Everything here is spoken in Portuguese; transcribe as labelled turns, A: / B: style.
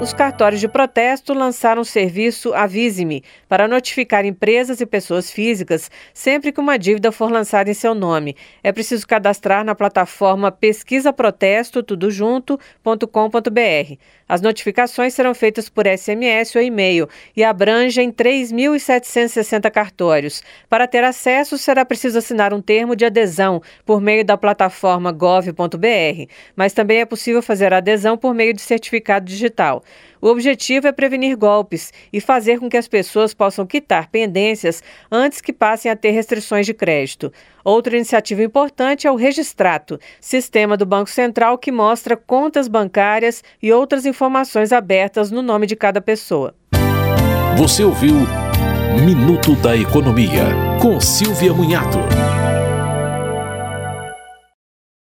A: Os cartórios de protesto lançaram o serviço Avise-me para notificar empresas e pessoas físicas sempre que uma dívida for lançada em seu nome. É preciso cadastrar na plataforma pesquisaprotesto.com.br. As notificações serão feitas por SMS ou e-mail e abrangem 3.760 cartórios. Para ter acesso, será preciso assinar um termo de adesão por meio da plataforma gov.br, mas também é possível fazer a adesão por meio de certificado digital. O objetivo é prevenir golpes e fazer com que as pessoas possam quitar pendências antes que passem a ter restrições de crédito. Outra iniciativa importante é o Registrato, sistema do Banco Central que mostra contas bancárias e outras informações abertas no nome de cada pessoa.
B: Você ouviu Minuto da Economia, com Silvia Munhato.